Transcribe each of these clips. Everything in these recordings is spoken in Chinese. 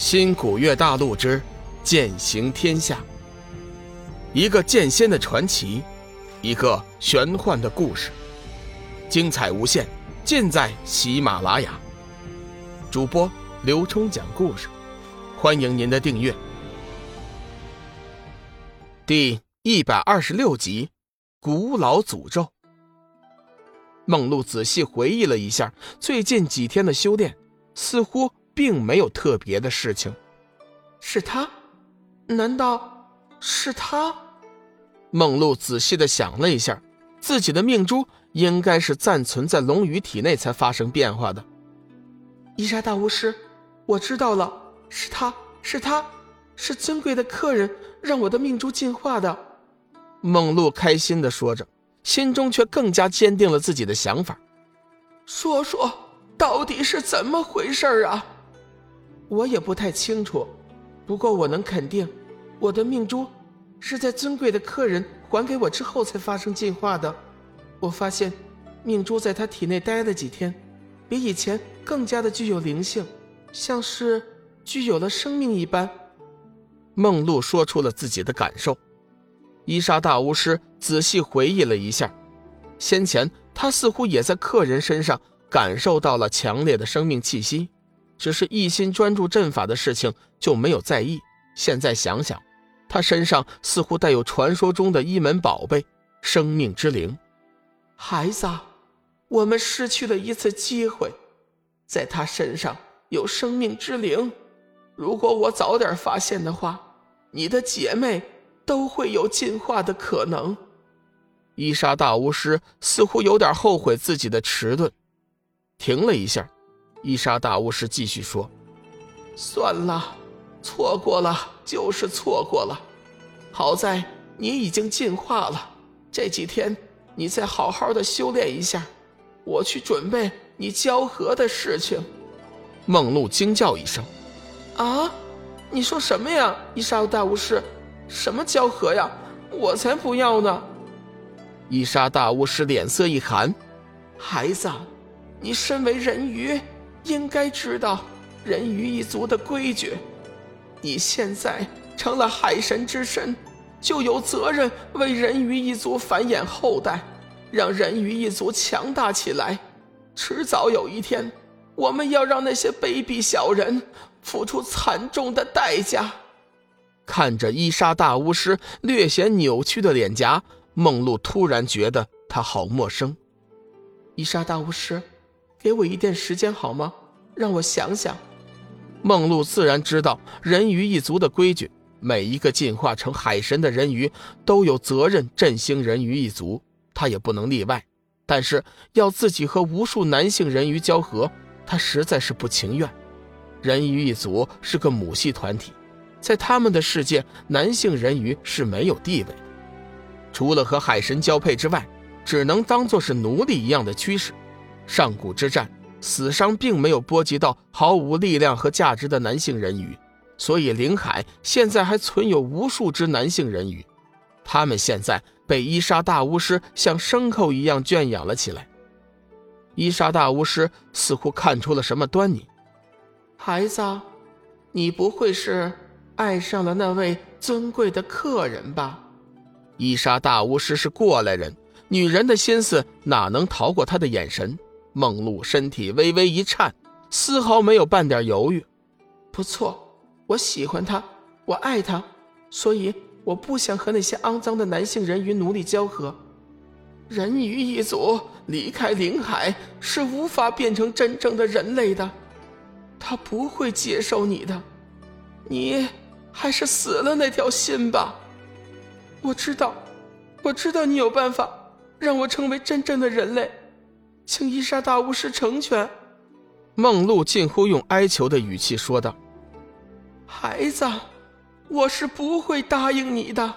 新古月大陆之剑行天下，一个剑仙的传奇，一个玄幻的故事，精彩无限，尽在喜马拉雅。主播刘冲讲故事，欢迎您的订阅。第一百二十六集，古老诅咒。梦露仔细回忆了一下最近几天的修炼，似乎。并没有特别的事情，是他？难道是他？梦露仔细的想了一下，自己的命珠应该是暂存在龙宇体内才发生变化的。伊莎大巫师，我知道了，是他是他，是尊贵的客人让我的命珠进化的。梦露开心的说着，心中却更加坚定了自己的想法。说说，到底是怎么回事啊？我也不太清楚，不过我能肯定，我的命珠是在尊贵的客人还给我之后才发生进化的。我发现，命珠在他体内待了几天，比以前更加的具有灵性，像是具有了生命一般。梦露说出了自己的感受。伊莎大巫师仔细回忆了一下，先前他似乎也在客人身上感受到了强烈的生命气息。只是一心专注阵法的事情就没有在意。现在想想，他身上似乎带有传说中的一门宝贝——生命之灵。孩子，我们失去了一次机会，在他身上有生命之灵。如果我早点发现的话，你的姐妹都会有进化的可能。伊莎大巫师似乎有点后悔自己的迟钝，停了一下。伊莎大巫师继续说：“算了，错过了就是错过了。好在你已经进化了，这几天你再好好的修炼一下，我去准备你交合的事情。”梦露惊叫一声：“啊，你说什么呀，伊莎大巫师？什么交合呀？我才不要呢！”伊莎大巫师脸色一寒：“孩子，你身为人鱼。”应该知道人鱼一族的规矩。你现在成了海神之身，就有责任为人鱼一族繁衍后代，让人鱼一族强大起来。迟早有一天，我们要让那些卑鄙小人付出惨重的代价。看着伊莎大巫师略显扭曲的脸颊，梦露突然觉得他好陌生。伊莎大巫师。给我一点时间好吗？让我想想。梦露自然知道人鱼一族的规矩，每一个进化成海神的人鱼都有责任振兴人鱼一族，他也不能例外。但是要自己和无数男性人鱼交合，他实在是不情愿。人鱼一族是个母系团体，在他们的世界，男性人鱼是没有地位的，除了和海神交配之外，只能当做是奴隶一样的驱使。上古之战，死伤并没有波及到毫无力量和价值的男性人鱼，所以灵海现在还存有无数只男性人鱼，他们现在被伊莎大巫师像牲口一样圈养了起来。伊莎大巫师似乎看出了什么端倪，孩子，你不会是爱上了那位尊贵的客人吧？伊莎大巫师是过来人，女人的心思哪能逃过他的眼神？梦露身体微微一颤，丝毫没有半点犹豫。不错，我喜欢他，我爱他，所以我不想和那些肮脏的男性人鱼奴隶交合。人鱼一族离开灵海是无法变成真正的人类的，他不会接受你的。你还是死了那条心吧。我知道，我知道你有办法让我成为真正的人类。请伊莎大巫师成全。梦露近乎用哀求的语气说道：“孩子，我是不会答应你的，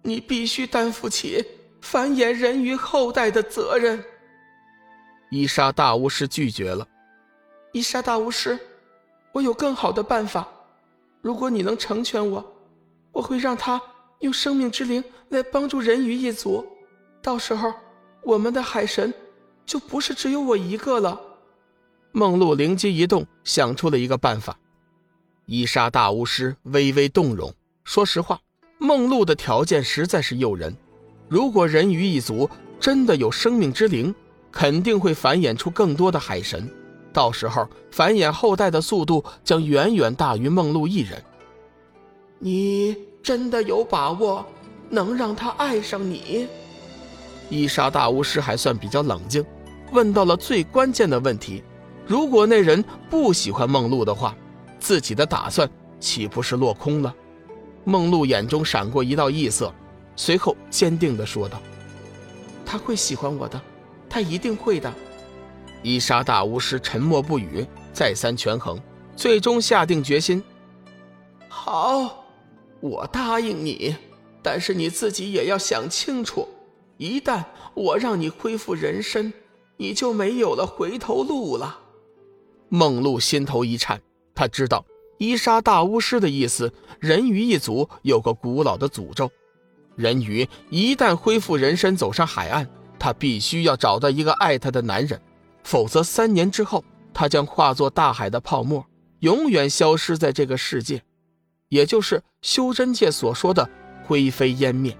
你必须担负起繁衍人鱼后代的责任。”伊莎大巫师拒绝了。伊莎大巫师，我有更好的办法。如果你能成全我，我会让他用生命之灵来帮助人鱼一族。到时候，我们的海神。就不是只有我一个了。梦露灵机一动，想出了一个办法。伊莎大巫师微微动容。说实话，梦露的条件实在是诱人。如果人鱼一族真的有生命之灵，肯定会繁衍出更多的海神，到时候繁衍后代的速度将远远大于梦露一人。你真的有把握能让他爱上你？伊莎大巫师还算比较冷静，问到了最关键的问题：如果那人不喜欢梦露的话，自己的打算岂不是落空了？梦露眼中闪过一道异色，随后坚定地说道：“他会喜欢我的，他一定会的。”伊莎大巫师沉默不语，再三权衡，最终下定决心：“好，我答应你，但是你自己也要想清楚。”一旦我让你恢复人身，你就没有了回头路了。梦露心头一颤，他知道伊莎大巫师的意思，人鱼一族有个古老的诅咒：人鱼一旦恢复人身，走上海岸，他必须要找到一个爱他的男人，否则三年之后，他将化作大海的泡沫，永远消失在这个世界，也就是修真界所说的灰飞烟灭。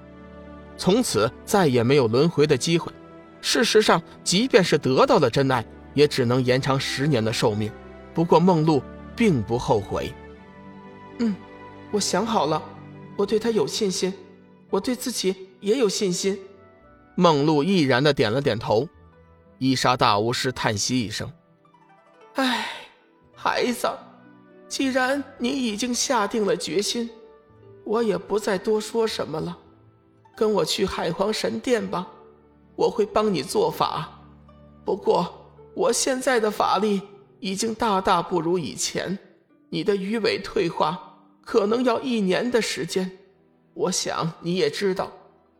从此再也没有轮回的机会。事实上，即便是得到了真爱，也只能延长十年的寿命。不过梦露并不后悔。嗯，我想好了，我对他有信心，我对自己也有信心。梦露毅然的点了点头。伊莎大巫师叹息一声：“唉，孩子，既然你已经下定了决心，我也不再多说什么了。”跟我去海皇神殿吧，我会帮你做法。不过我现在的法力已经大大不如以前，你的鱼尾退化可能要一年的时间。我想你也知道，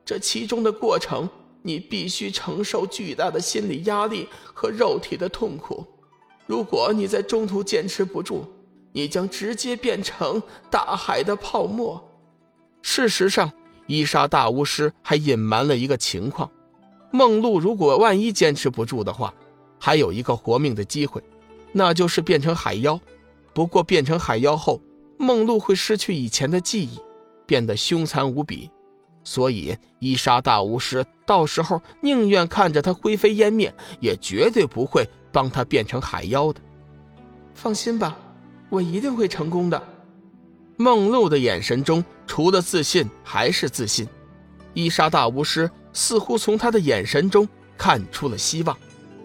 这其中的过程，你必须承受巨大的心理压力和肉体的痛苦。如果你在中途坚持不住，你将直接变成大海的泡沫。事实上。伊莎大巫师还隐瞒了一个情况：梦露如果万一坚持不住的话，还有一个活命的机会，那就是变成海妖。不过变成海妖后，梦露会失去以前的记忆，变得凶残无比。所以伊莎大巫师到时候宁愿看着他灰飞烟灭，也绝对不会帮他变成海妖的。放心吧，我一定会成功的。梦露的眼神中，除了自信还是自信。伊莎大巫师似乎从他的眼神中看出了希望，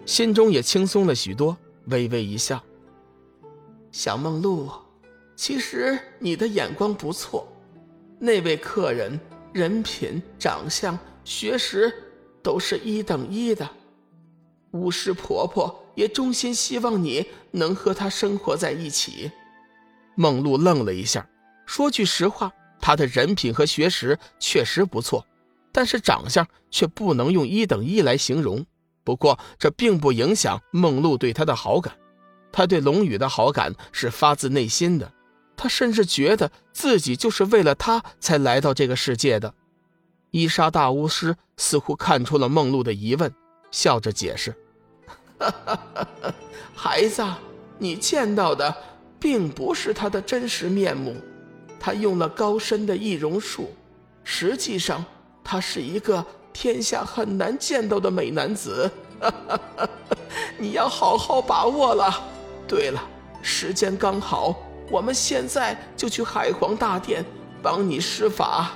心中也轻松了许多，微微一笑：“小梦露，其实你的眼光不错。那位客人人品、长相、学识都是一等一的。巫师婆婆也衷心希望你能和她生活在一起。”梦露愣了一下。说句实话，他的人品和学识确实不错，但是长相却不能用一等一来形容。不过这并不影响梦露对他的好感，他对龙宇的好感是发自内心的，他甚至觉得自己就是为了他才来到这个世界的。伊莎大巫师似乎看出了梦露的疑问，笑着解释：“ 孩子，你见到的并不是他的真实面目。”他用了高深的易容术，实际上他是一个天下很难见到的美男子，你要好好把握了。对了，时间刚好，我们现在就去海皇大殿帮你施法。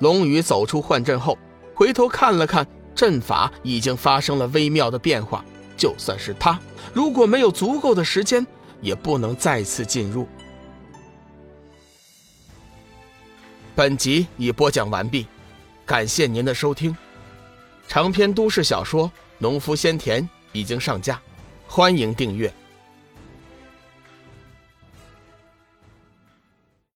龙宇走出幻阵后，回头看了看阵法，已经发生了微妙的变化。就算是他，如果没有足够的时间，也不能再次进入。本集已播讲完毕，感谢您的收听。长篇都市小说《农夫先田》已经上架，欢迎订阅。